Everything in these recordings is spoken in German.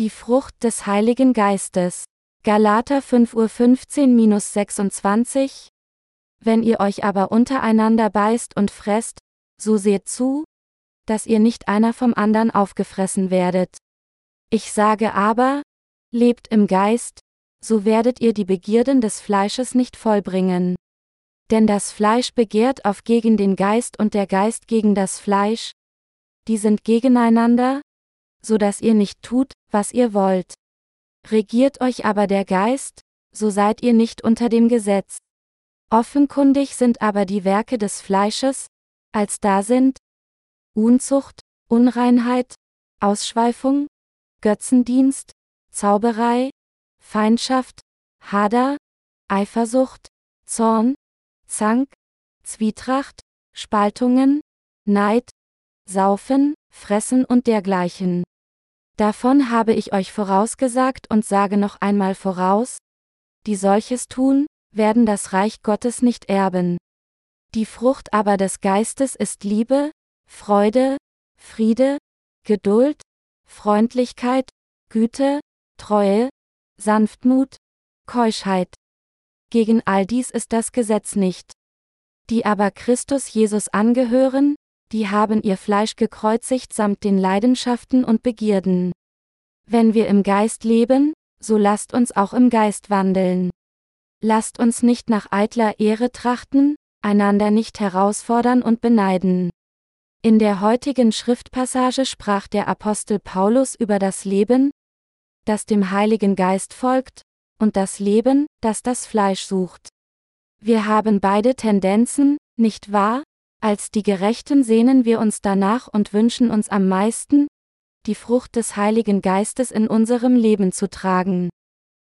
Die Frucht des Heiligen Geistes. Galater 5.15-26 Wenn ihr euch aber untereinander beißt und fresst, so seht zu, dass ihr nicht einer vom andern aufgefressen werdet. Ich sage aber, lebt im Geist, so werdet ihr die Begierden des Fleisches nicht vollbringen. Denn das Fleisch begehrt auf gegen den Geist und der Geist gegen das Fleisch, die sind gegeneinander, so dass ihr nicht tut, was ihr wollt. Regiert euch aber der Geist, so seid ihr nicht unter dem Gesetz. Offenkundig sind aber die Werke des Fleisches, als da sind Unzucht, Unreinheit, Ausschweifung, Götzendienst, Zauberei, Feindschaft, Hader, Eifersucht, Zorn, Zank, Zwietracht, Spaltungen, Neid, Saufen, Fressen und dergleichen. Davon habe ich euch vorausgesagt und sage noch einmal voraus, die solches tun, werden das Reich Gottes nicht erben. Die Frucht aber des Geistes ist Liebe, Freude, Friede, Geduld, Freundlichkeit, Güte, Treue, Sanftmut, Keuschheit. Gegen all dies ist das Gesetz nicht. Die aber Christus Jesus angehören, die haben ihr Fleisch gekreuzigt samt den Leidenschaften und Begierden. Wenn wir im Geist leben, so lasst uns auch im Geist wandeln. Lasst uns nicht nach eitler Ehre trachten, einander nicht herausfordern und beneiden. In der heutigen Schriftpassage sprach der Apostel Paulus über das Leben, das dem Heiligen Geist folgt, und das Leben, das das Fleisch sucht. Wir haben beide Tendenzen, nicht wahr? Als die Gerechten sehnen wir uns danach und wünschen uns am meisten, die Frucht des Heiligen Geistes in unserem Leben zu tragen.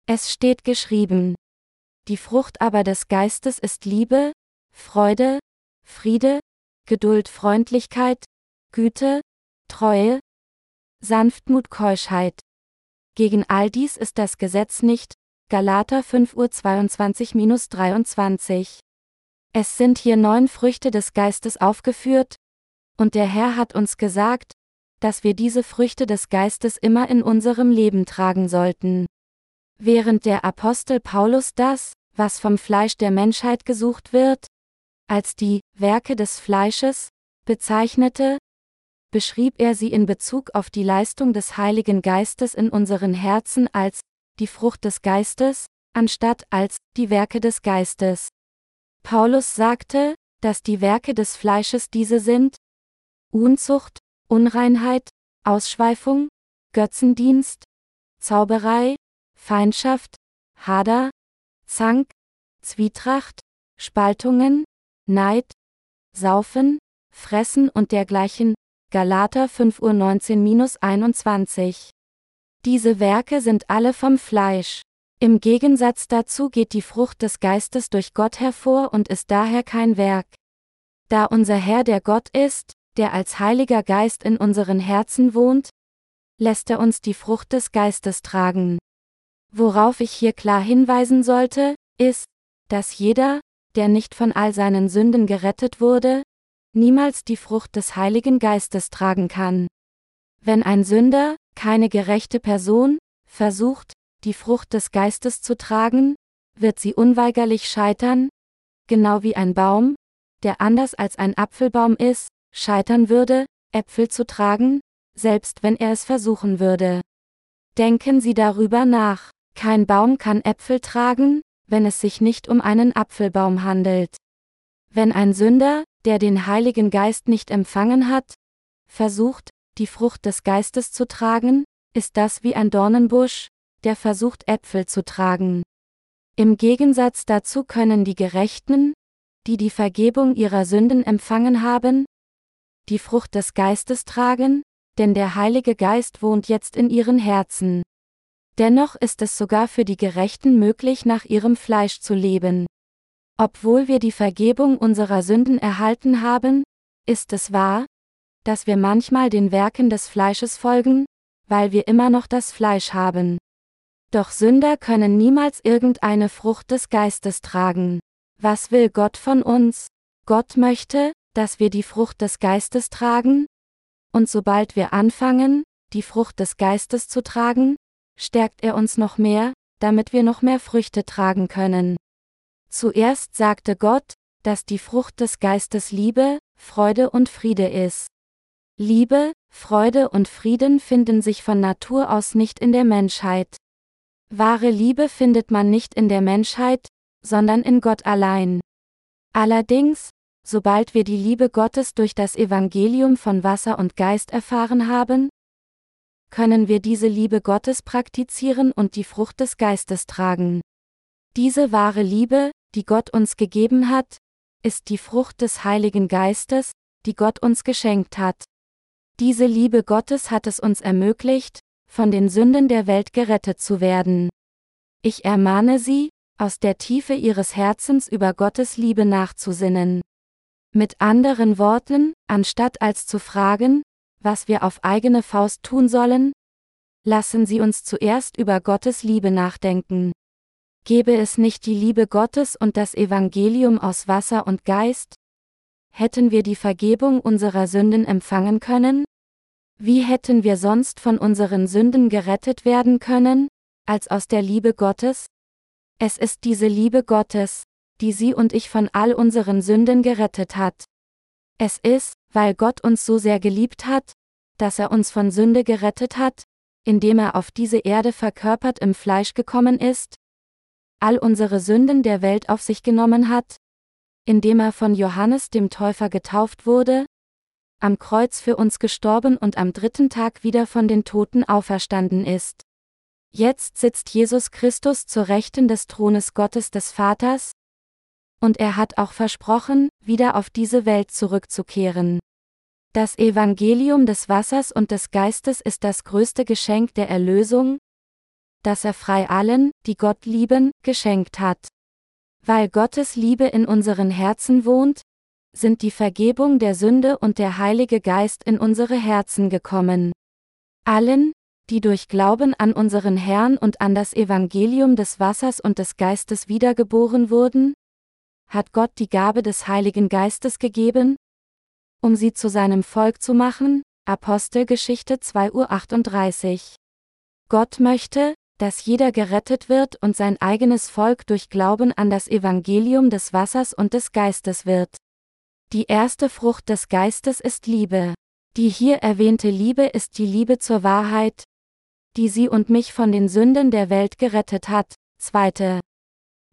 Es steht geschrieben. Die Frucht aber des Geistes ist Liebe, Freude, Friede, Geduld, Freundlichkeit, Güte, Treue, Sanftmut, Keuschheit. Gegen all dies ist das Gesetz nicht, Galater 5 Uhr 22-23. Es sind hier neun Früchte des Geistes aufgeführt, und der Herr hat uns gesagt, dass wir diese Früchte des Geistes immer in unserem Leben tragen sollten. Während der Apostel Paulus das, was vom Fleisch der Menschheit gesucht wird, als die Werke des Fleisches bezeichnete, beschrieb er sie in Bezug auf die Leistung des Heiligen Geistes in unseren Herzen als die Frucht des Geistes, anstatt als die Werke des Geistes. Paulus sagte, dass die Werke des Fleisches diese sind Unzucht, Unreinheit, Ausschweifung, Götzendienst, Zauberei, Feindschaft, Hader, Zank, Zwietracht, Spaltungen, Neid, Saufen, Fressen und dergleichen, Galater 5 Uhr 19-21. Diese Werke sind alle vom Fleisch. Im Gegensatz dazu geht die Frucht des Geistes durch Gott hervor und ist daher kein Werk. Da unser Herr der Gott ist, der als Heiliger Geist in unseren Herzen wohnt, lässt er uns die Frucht des Geistes tragen. Worauf ich hier klar hinweisen sollte, ist, dass jeder, der nicht von all seinen Sünden gerettet wurde, niemals die Frucht des Heiligen Geistes tragen kann. Wenn ein Sünder, keine gerechte Person, versucht, die Frucht des Geistes zu tragen, wird sie unweigerlich scheitern, genau wie ein Baum, der anders als ein Apfelbaum ist, scheitern würde, Äpfel zu tragen, selbst wenn er es versuchen würde. Denken Sie darüber nach. Kein Baum kann Äpfel tragen, wenn es sich nicht um einen Apfelbaum handelt. Wenn ein Sünder, der den Heiligen Geist nicht empfangen hat, versucht, die Frucht des Geistes zu tragen, ist das wie ein Dornenbusch, der versucht Äpfel zu tragen. Im Gegensatz dazu können die Gerechten, die die Vergebung ihrer Sünden empfangen haben, die Frucht des Geistes tragen, denn der Heilige Geist wohnt jetzt in ihren Herzen. Dennoch ist es sogar für die Gerechten möglich, nach ihrem Fleisch zu leben. Obwohl wir die Vergebung unserer Sünden erhalten haben, ist es wahr, dass wir manchmal den Werken des Fleisches folgen, weil wir immer noch das Fleisch haben. Doch Sünder können niemals irgendeine Frucht des Geistes tragen. Was will Gott von uns? Gott möchte, dass wir die Frucht des Geistes tragen? Und sobald wir anfangen, die Frucht des Geistes zu tragen, stärkt er uns noch mehr, damit wir noch mehr Früchte tragen können. Zuerst sagte Gott, dass die Frucht des Geistes Liebe, Freude und Friede ist. Liebe, Freude und Frieden finden sich von Natur aus nicht in der Menschheit. Wahre Liebe findet man nicht in der Menschheit, sondern in Gott allein. Allerdings, sobald wir die Liebe Gottes durch das Evangelium von Wasser und Geist erfahren haben, können wir diese Liebe Gottes praktizieren und die Frucht des Geistes tragen. Diese wahre Liebe, die Gott uns gegeben hat, ist die Frucht des Heiligen Geistes, die Gott uns geschenkt hat. Diese Liebe Gottes hat es uns ermöglicht, von den Sünden der Welt gerettet zu werden. Ich ermahne Sie, aus der Tiefe Ihres Herzens über Gottes Liebe nachzusinnen. Mit anderen Worten, anstatt als zu fragen, was wir auf eigene Faust tun sollen, lassen Sie uns zuerst über Gottes Liebe nachdenken. Gäbe es nicht die Liebe Gottes und das Evangelium aus Wasser und Geist? Hätten wir die Vergebung unserer Sünden empfangen können? Wie hätten wir sonst von unseren Sünden gerettet werden können, als aus der Liebe Gottes? Es ist diese Liebe Gottes, die Sie und ich von all unseren Sünden gerettet hat. Es ist, weil Gott uns so sehr geliebt hat, dass er uns von Sünde gerettet hat, indem er auf diese Erde verkörpert im Fleisch gekommen ist, all unsere Sünden der Welt auf sich genommen hat, indem er von Johannes dem Täufer getauft wurde, am Kreuz für uns gestorben und am dritten Tag wieder von den Toten auferstanden ist. Jetzt sitzt Jesus Christus zur Rechten des Thrones Gottes des Vaters, und er hat auch versprochen, wieder auf diese Welt zurückzukehren. Das Evangelium des Wassers und des Geistes ist das größte Geschenk der Erlösung, das er frei allen, die Gott lieben, geschenkt hat. Weil Gottes Liebe in unseren Herzen wohnt, sind die Vergebung der Sünde und der Heilige Geist in unsere Herzen gekommen. Allen, die durch Glauben an unseren Herrn und an das Evangelium des Wassers und des Geistes wiedergeboren wurden, hat Gott die Gabe des Heiligen Geistes gegeben, um sie zu seinem Volk zu machen, Apostelgeschichte 2.38 Uhr. Gott möchte, dass jeder gerettet wird und sein eigenes Volk durch Glauben an das Evangelium des Wassers und des Geistes wird. Die erste Frucht des Geistes ist Liebe. Die hier erwähnte Liebe ist die Liebe zur Wahrheit, die sie und mich von den Sünden der Welt gerettet hat. 2.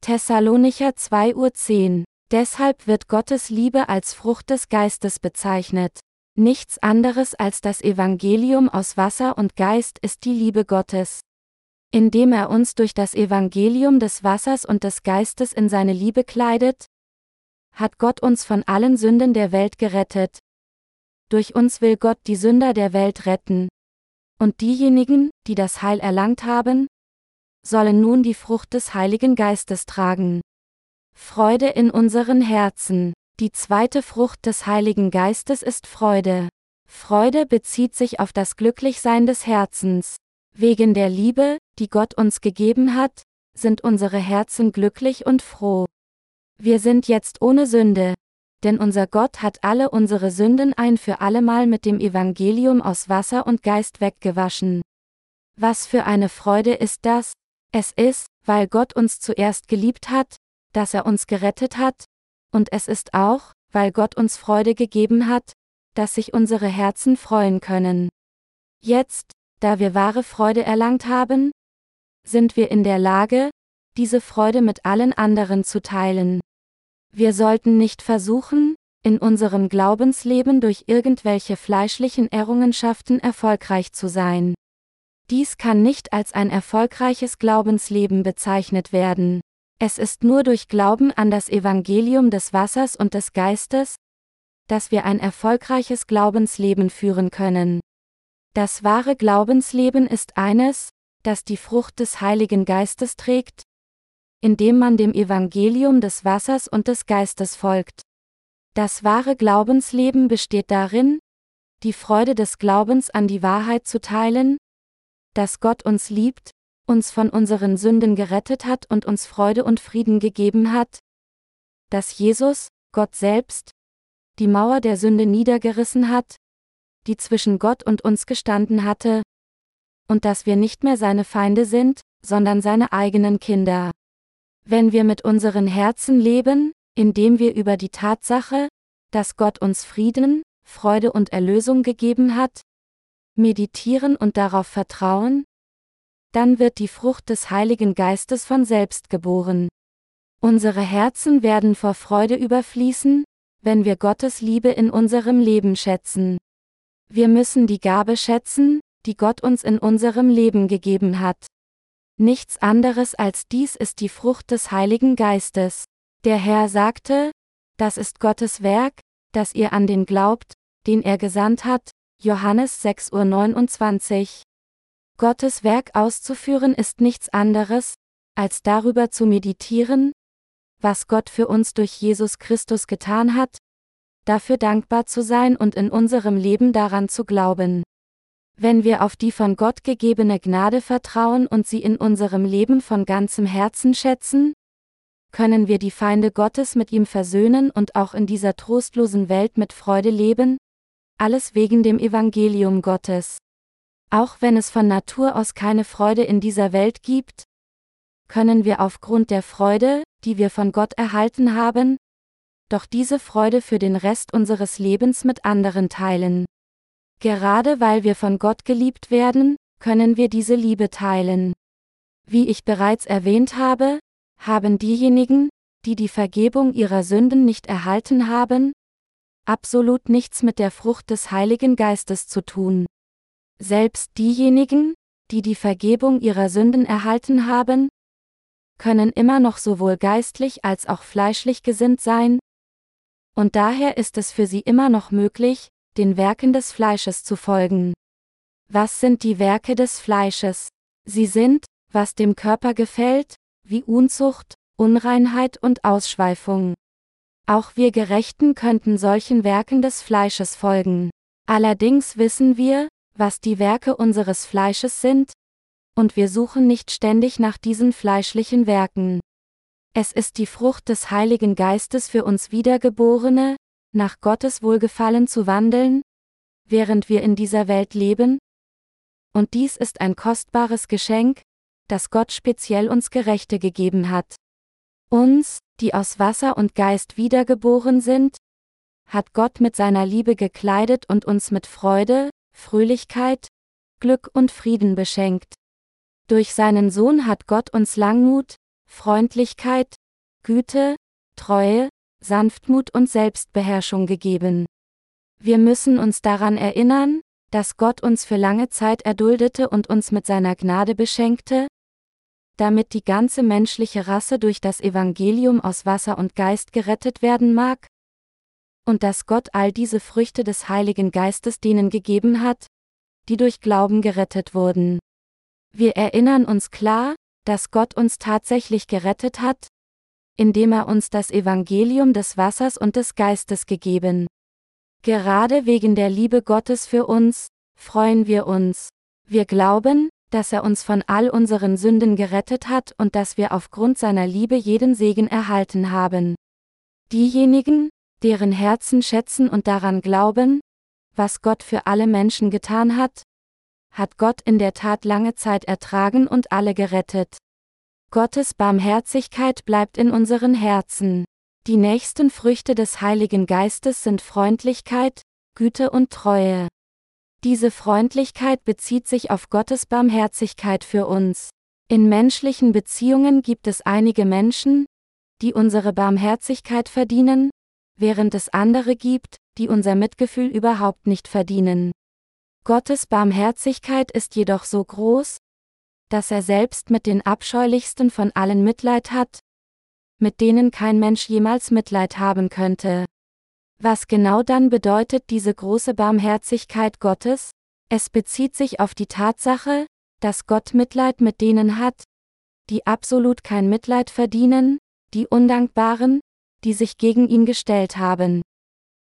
Thessalonicher 2.10 Uhr. Deshalb wird Gottes Liebe als Frucht des Geistes bezeichnet. Nichts anderes als das Evangelium aus Wasser und Geist ist die Liebe Gottes indem er uns durch das Evangelium des Wassers und des Geistes in seine Liebe kleidet? Hat Gott uns von allen Sünden der Welt gerettet? Durch uns will Gott die Sünder der Welt retten. Und diejenigen, die das Heil erlangt haben, sollen nun die Frucht des Heiligen Geistes tragen. Freude in unseren Herzen. Die zweite Frucht des Heiligen Geistes ist Freude. Freude bezieht sich auf das Glücklichsein des Herzens. Wegen der Liebe, die Gott uns gegeben hat, sind unsere Herzen glücklich und froh. Wir sind jetzt ohne Sünde, denn unser Gott hat alle unsere Sünden ein für allemal mit dem Evangelium aus Wasser und Geist weggewaschen. Was für eine Freude ist das? Es ist, weil Gott uns zuerst geliebt hat, dass er uns gerettet hat, und es ist auch, weil Gott uns Freude gegeben hat, dass sich unsere Herzen freuen können. Jetzt, da wir wahre Freude erlangt haben, sind wir in der Lage, diese Freude mit allen anderen zu teilen. Wir sollten nicht versuchen, in unserem Glaubensleben durch irgendwelche fleischlichen Errungenschaften erfolgreich zu sein. Dies kann nicht als ein erfolgreiches Glaubensleben bezeichnet werden. Es ist nur durch Glauben an das Evangelium des Wassers und des Geistes, dass wir ein erfolgreiches Glaubensleben führen können. Das wahre Glaubensleben ist eines, das die Frucht des Heiligen Geistes trägt, indem man dem Evangelium des Wassers und des Geistes folgt. Das wahre Glaubensleben besteht darin, die Freude des Glaubens an die Wahrheit zu teilen, dass Gott uns liebt, uns von unseren Sünden gerettet hat und uns Freude und Frieden gegeben hat, dass Jesus, Gott selbst, die Mauer der Sünde niedergerissen hat, die zwischen Gott und uns gestanden hatte, und dass wir nicht mehr seine Feinde sind, sondern seine eigenen Kinder. Wenn wir mit unseren Herzen leben, indem wir über die Tatsache, dass Gott uns Frieden, Freude und Erlösung gegeben hat, meditieren und darauf vertrauen, dann wird die Frucht des Heiligen Geistes von selbst geboren. Unsere Herzen werden vor Freude überfließen, wenn wir Gottes Liebe in unserem Leben schätzen. Wir müssen die Gabe schätzen, die Gott uns in unserem Leben gegeben hat. Nichts anderes als dies ist die Frucht des Heiligen Geistes. Der Herr sagte, das ist Gottes Werk, dass ihr an den glaubt, den er gesandt hat, Johannes 6.29 Uhr. Gottes Werk auszuführen ist nichts anderes, als darüber zu meditieren, was Gott für uns durch Jesus Christus getan hat, dafür dankbar zu sein und in unserem Leben daran zu glauben. Wenn wir auf die von Gott gegebene Gnade vertrauen und sie in unserem Leben von ganzem Herzen schätzen, können wir die Feinde Gottes mit ihm versöhnen und auch in dieser trostlosen Welt mit Freude leben? Alles wegen dem Evangelium Gottes. Auch wenn es von Natur aus keine Freude in dieser Welt gibt, können wir aufgrund der Freude, die wir von Gott erhalten haben, doch diese Freude für den Rest unseres Lebens mit anderen teilen. Gerade weil wir von Gott geliebt werden, können wir diese Liebe teilen. Wie ich bereits erwähnt habe, haben diejenigen, die die Vergebung ihrer Sünden nicht erhalten haben, absolut nichts mit der Frucht des Heiligen Geistes zu tun. Selbst diejenigen, die die Vergebung ihrer Sünden erhalten haben, können immer noch sowohl geistlich als auch fleischlich gesinnt sein, und daher ist es für sie immer noch möglich, den Werken des Fleisches zu folgen. Was sind die Werke des Fleisches? Sie sind, was dem Körper gefällt, wie Unzucht, Unreinheit und Ausschweifung. Auch wir Gerechten könnten solchen Werken des Fleisches folgen. Allerdings wissen wir, was die Werke unseres Fleisches sind, und wir suchen nicht ständig nach diesen fleischlichen Werken. Es ist die Frucht des Heiligen Geistes für uns Wiedergeborene, nach Gottes Wohlgefallen zu wandeln, während wir in dieser Welt leben? Und dies ist ein kostbares Geschenk, das Gott speziell uns Gerechte gegeben hat. Uns, die aus Wasser und Geist wiedergeboren sind, hat Gott mit seiner Liebe gekleidet und uns mit Freude, Fröhlichkeit, Glück und Frieden beschenkt. Durch seinen Sohn hat Gott uns Langmut, Freundlichkeit, Güte, Treue, Sanftmut und Selbstbeherrschung gegeben. Wir müssen uns daran erinnern, dass Gott uns für lange Zeit erduldete und uns mit seiner Gnade beschenkte, damit die ganze menschliche Rasse durch das Evangelium aus Wasser und Geist gerettet werden mag? Und dass Gott all diese Früchte des Heiligen Geistes denen gegeben hat, die durch Glauben gerettet wurden. Wir erinnern uns klar, dass Gott uns tatsächlich gerettet hat, indem er uns das Evangelium des Wassers und des Geistes gegeben. Gerade wegen der Liebe Gottes für uns, freuen wir uns. Wir glauben, dass er uns von all unseren Sünden gerettet hat und dass wir aufgrund seiner Liebe jeden Segen erhalten haben. Diejenigen, deren Herzen schätzen und daran glauben, was Gott für alle Menschen getan hat, hat Gott in der Tat lange Zeit ertragen und alle gerettet. Gottes Barmherzigkeit bleibt in unseren Herzen. Die nächsten Früchte des Heiligen Geistes sind Freundlichkeit, Güte und Treue. Diese Freundlichkeit bezieht sich auf Gottes Barmherzigkeit für uns. In menschlichen Beziehungen gibt es einige Menschen, die unsere Barmherzigkeit verdienen, während es andere gibt, die unser Mitgefühl überhaupt nicht verdienen. Gottes Barmherzigkeit ist jedoch so groß, dass er selbst mit den abscheulichsten von allen Mitleid hat, mit denen kein Mensch jemals Mitleid haben könnte. Was genau dann bedeutet diese große Barmherzigkeit Gottes? Es bezieht sich auf die Tatsache, dass Gott Mitleid mit denen hat, die absolut kein Mitleid verdienen, die Undankbaren, die sich gegen ihn gestellt haben.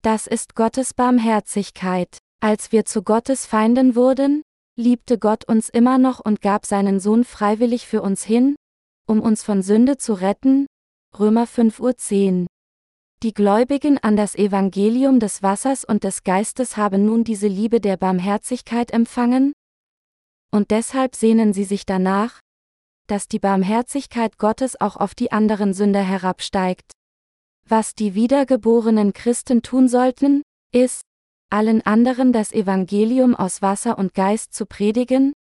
Das ist Gottes Barmherzigkeit. Als wir zu Gottes Feinden wurden, liebte Gott uns immer noch und gab seinen Sohn freiwillig für uns hin, um uns von Sünde zu retten. Römer 5.10 Uhr. Die Gläubigen an das Evangelium des Wassers und des Geistes haben nun diese Liebe der Barmherzigkeit empfangen? Und deshalb sehnen sie sich danach, dass die Barmherzigkeit Gottes auch auf die anderen Sünder herabsteigt. Was die wiedergeborenen Christen tun sollten, ist, allen anderen das Evangelium aus Wasser und Geist zu predigen,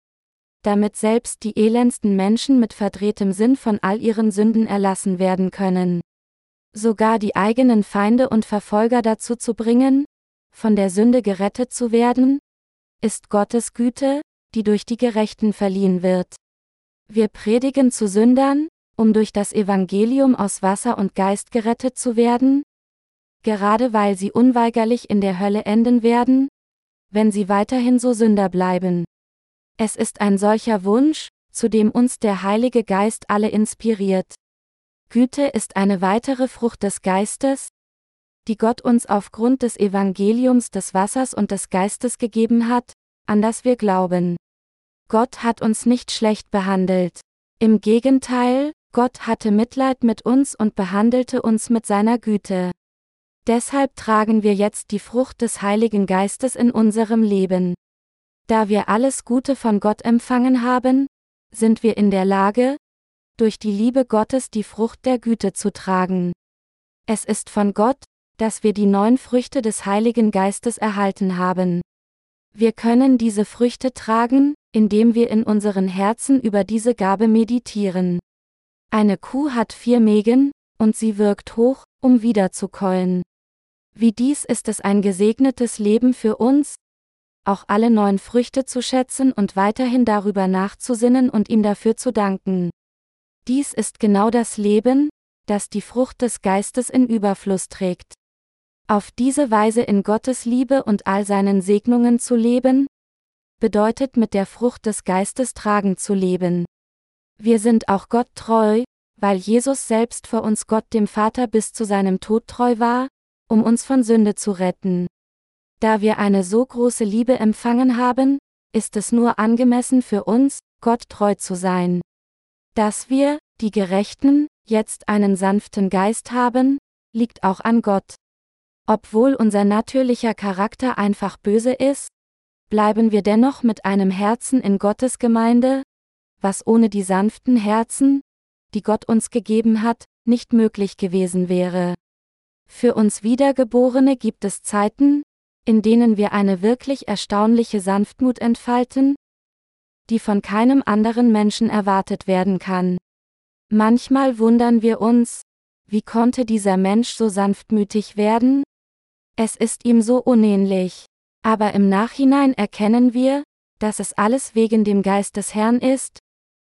damit selbst die elendsten Menschen mit verdrehtem Sinn von all ihren Sünden erlassen werden können. Sogar die eigenen Feinde und Verfolger dazu zu bringen, von der Sünde gerettet zu werden, ist Gottes Güte, die durch die Gerechten verliehen wird. Wir predigen zu Sündern, um durch das Evangelium aus Wasser und Geist gerettet zu werden? Gerade weil sie unweigerlich in der Hölle enden werden? Wenn sie weiterhin so Sünder bleiben. Es ist ein solcher Wunsch, zu dem uns der Heilige Geist alle inspiriert. Güte ist eine weitere Frucht des Geistes, die Gott uns aufgrund des Evangeliums des Wassers und des Geistes gegeben hat, an das wir glauben. Gott hat uns nicht schlecht behandelt. Im Gegenteil, Gott hatte Mitleid mit uns und behandelte uns mit seiner Güte. Deshalb tragen wir jetzt die Frucht des Heiligen Geistes in unserem Leben. Da wir alles Gute von Gott empfangen haben, sind wir in der Lage, durch die Liebe Gottes die Frucht der Güte zu tragen. Es ist von Gott, dass wir die neun Früchte des Heiligen Geistes erhalten haben. Wir können diese Früchte tragen, indem wir in unseren Herzen über diese Gabe meditieren. Eine Kuh hat vier Mägen, und sie wirkt hoch, um wiederzukäuen. Wie dies ist es ein gesegnetes Leben für uns, auch alle neuen Früchte zu schätzen und weiterhin darüber nachzusinnen und ihm dafür zu danken. Dies ist genau das Leben, das die Frucht des Geistes in Überfluss trägt. Auf diese Weise in Gottes Liebe und all seinen Segnungen zu leben, bedeutet mit der Frucht des Geistes tragend zu leben. Wir sind auch Gott treu, weil Jesus selbst vor uns Gott dem Vater bis zu seinem Tod treu war, um uns von Sünde zu retten. Da wir eine so große Liebe empfangen haben, ist es nur angemessen für uns, Gott treu zu sein. Dass wir, die Gerechten, jetzt einen sanften Geist haben, liegt auch an Gott. Obwohl unser natürlicher Charakter einfach böse ist, bleiben wir dennoch mit einem Herzen in Gottes Gemeinde, was ohne die sanften Herzen, die Gott uns gegeben hat, nicht möglich gewesen wäre. Für uns Wiedergeborene gibt es Zeiten, in denen wir eine wirklich erstaunliche Sanftmut entfalten, die von keinem anderen Menschen erwartet werden kann. Manchmal wundern wir uns, wie konnte dieser Mensch so sanftmütig werden? Es ist ihm so unähnlich. Aber im Nachhinein erkennen wir, dass es alles wegen dem Geist des Herrn ist,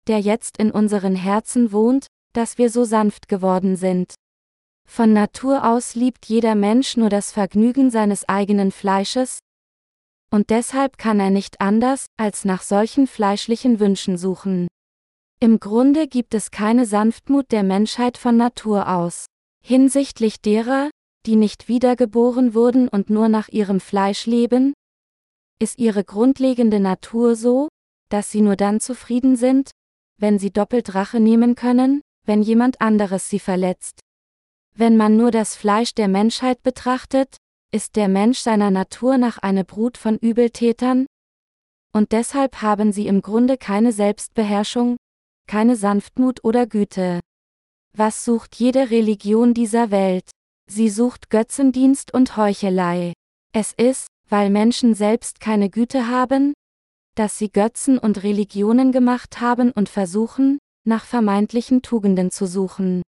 der jetzt in unseren Herzen wohnt, dass wir so sanft geworden sind. Von Natur aus liebt jeder Mensch nur das Vergnügen seines eigenen Fleisches, und deshalb kann er nicht anders, als nach solchen fleischlichen Wünschen suchen. Im Grunde gibt es keine Sanftmut der Menschheit von Natur aus. Hinsichtlich derer, die nicht wiedergeboren wurden und nur nach ihrem Fleisch leben? Ist ihre grundlegende Natur so, dass sie nur dann zufrieden sind, wenn sie doppelt Rache nehmen können, wenn jemand anderes sie verletzt? Wenn man nur das Fleisch der Menschheit betrachtet, ist der Mensch seiner Natur nach eine Brut von Übeltätern? Und deshalb haben sie im Grunde keine Selbstbeherrschung, keine Sanftmut oder Güte. Was sucht jede Religion dieser Welt? Sie sucht Götzendienst und Heuchelei. Es ist, weil Menschen selbst keine Güte haben, dass sie Götzen und Religionen gemacht haben und versuchen, nach vermeintlichen Tugenden zu suchen.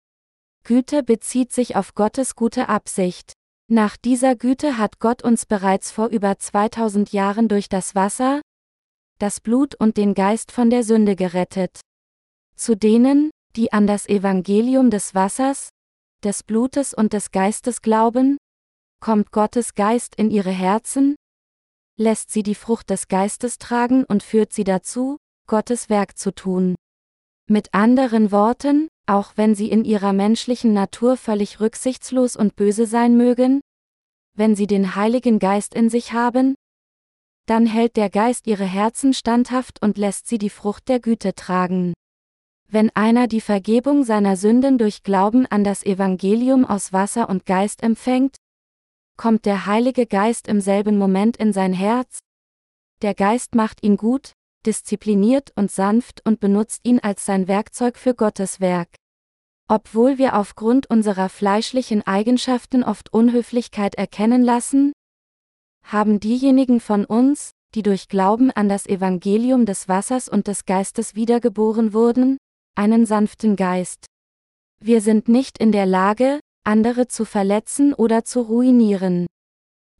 Güte bezieht sich auf Gottes gute Absicht. Nach dieser Güte hat Gott uns bereits vor über 2000 Jahren durch das Wasser, das Blut und den Geist von der Sünde gerettet. Zu denen, die an das Evangelium des Wassers, des Blutes und des Geistes glauben? Kommt Gottes Geist in ihre Herzen? Lässt sie die Frucht des Geistes tragen und führt sie dazu, Gottes Werk zu tun. Mit anderen Worten, auch wenn sie in ihrer menschlichen Natur völlig rücksichtslos und böse sein mögen? Wenn sie den Heiligen Geist in sich haben? Dann hält der Geist ihre Herzen standhaft und lässt sie die Frucht der Güte tragen. Wenn einer die Vergebung seiner Sünden durch Glauben an das Evangelium aus Wasser und Geist empfängt, kommt der Heilige Geist im selben Moment in sein Herz. Der Geist macht ihn gut, diszipliniert und sanft und benutzt ihn als sein Werkzeug für Gottes Werk. Obwohl wir aufgrund unserer fleischlichen Eigenschaften oft Unhöflichkeit erkennen lassen, haben diejenigen von uns, die durch Glauben an das Evangelium des Wassers und des Geistes wiedergeboren wurden, einen sanften Geist. Wir sind nicht in der Lage, andere zu verletzen oder zu ruinieren.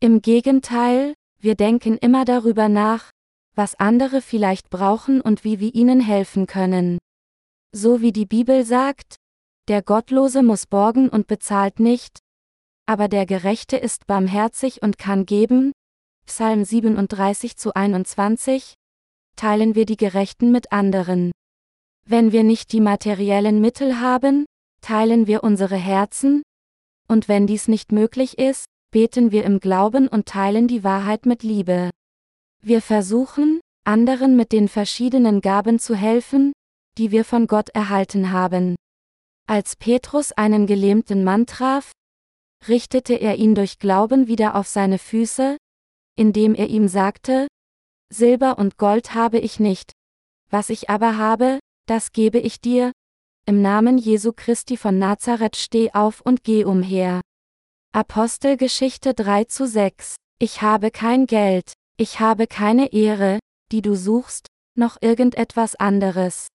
Im Gegenteil, wir denken immer darüber nach, was andere vielleicht brauchen und wie wir ihnen helfen können. So wie die Bibel sagt, der Gottlose muss borgen und bezahlt nicht, aber der Gerechte ist barmherzig und kann geben, Psalm 37 zu 21, teilen wir die Gerechten mit anderen. Wenn wir nicht die materiellen Mittel haben, teilen wir unsere Herzen, und wenn dies nicht möglich ist, beten wir im Glauben und teilen die Wahrheit mit Liebe. Wir versuchen, anderen mit den verschiedenen Gaben zu helfen, die wir von Gott erhalten haben. Als Petrus einen gelähmten Mann traf, richtete er ihn durch Glauben wieder auf seine Füße, indem er ihm sagte, Silber und Gold habe ich nicht, was ich aber habe, das gebe ich dir. Im Namen Jesu Christi von Nazareth steh auf und geh umher. Apostelgeschichte 3 zu 6. Ich habe kein Geld, ich habe keine Ehre, die du suchst, noch irgendetwas anderes.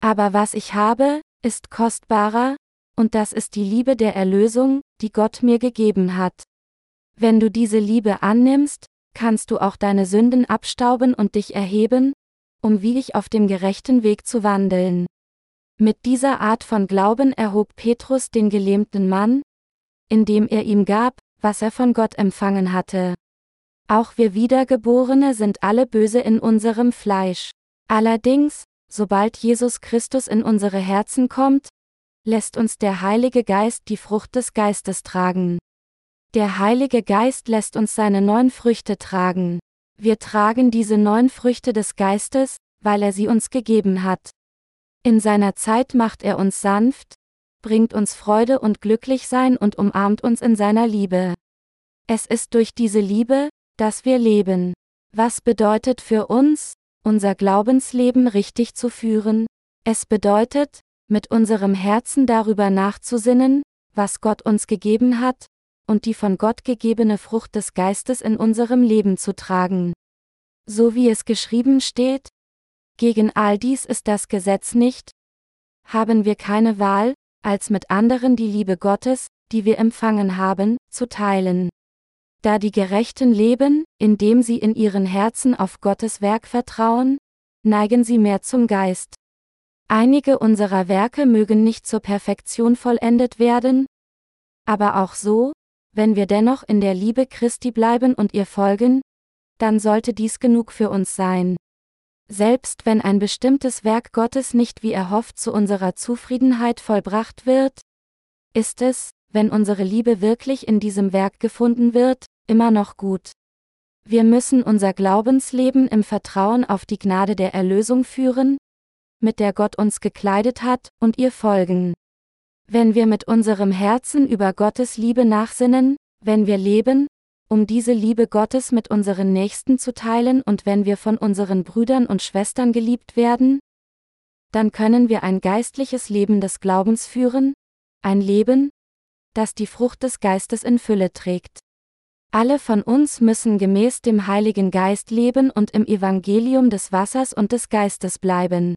Aber was ich habe, ist kostbarer, und das ist die Liebe der Erlösung, die Gott mir gegeben hat. Wenn du diese Liebe annimmst, kannst du auch deine Sünden abstauben und dich erheben, um wie ich auf dem gerechten Weg zu wandeln. Mit dieser Art von Glauben erhob Petrus den gelähmten Mann, indem er ihm gab, was er von Gott empfangen hatte. Auch wir Wiedergeborene sind alle böse in unserem Fleisch. Allerdings, sobald Jesus Christus in unsere Herzen kommt, lässt uns der Heilige Geist die Frucht des Geistes tragen. Der Heilige Geist lässt uns seine neun Früchte tragen. Wir tragen diese neun Früchte des Geistes, weil er sie uns gegeben hat. In seiner Zeit macht er uns sanft, bringt uns Freude und Glücklichsein und umarmt uns in seiner Liebe. Es ist durch diese Liebe, dass wir leben. Was bedeutet für uns, unser Glaubensleben richtig zu führen? Es bedeutet, mit unserem Herzen darüber nachzusinnen, was Gott uns gegeben hat, und die von Gott gegebene Frucht des Geistes in unserem Leben zu tragen. So wie es geschrieben steht, gegen all dies ist das Gesetz nicht, haben wir keine Wahl, als mit anderen die Liebe Gottes, die wir empfangen haben, zu teilen. Da die Gerechten leben, indem sie in ihren Herzen auf Gottes Werk vertrauen, neigen sie mehr zum Geist. Einige unserer Werke mögen nicht zur Perfektion vollendet werden, aber auch so, wenn wir dennoch in der Liebe Christi bleiben und ihr folgen, dann sollte dies genug für uns sein. Selbst wenn ein bestimmtes Werk Gottes nicht wie erhofft zu unserer Zufriedenheit vollbracht wird, ist es, wenn unsere Liebe wirklich in diesem Werk gefunden wird, immer noch gut. Wir müssen unser Glaubensleben im Vertrauen auf die Gnade der Erlösung führen, mit der Gott uns gekleidet hat, und ihr folgen. Wenn wir mit unserem Herzen über Gottes Liebe nachsinnen, wenn wir leben, um diese Liebe Gottes mit unseren Nächsten zu teilen und wenn wir von unseren Brüdern und Schwestern geliebt werden, dann können wir ein geistliches Leben des Glaubens führen, ein Leben, das die Frucht des Geistes in Fülle trägt. Alle von uns müssen gemäß dem Heiligen Geist leben und im Evangelium des Wassers und des Geistes bleiben.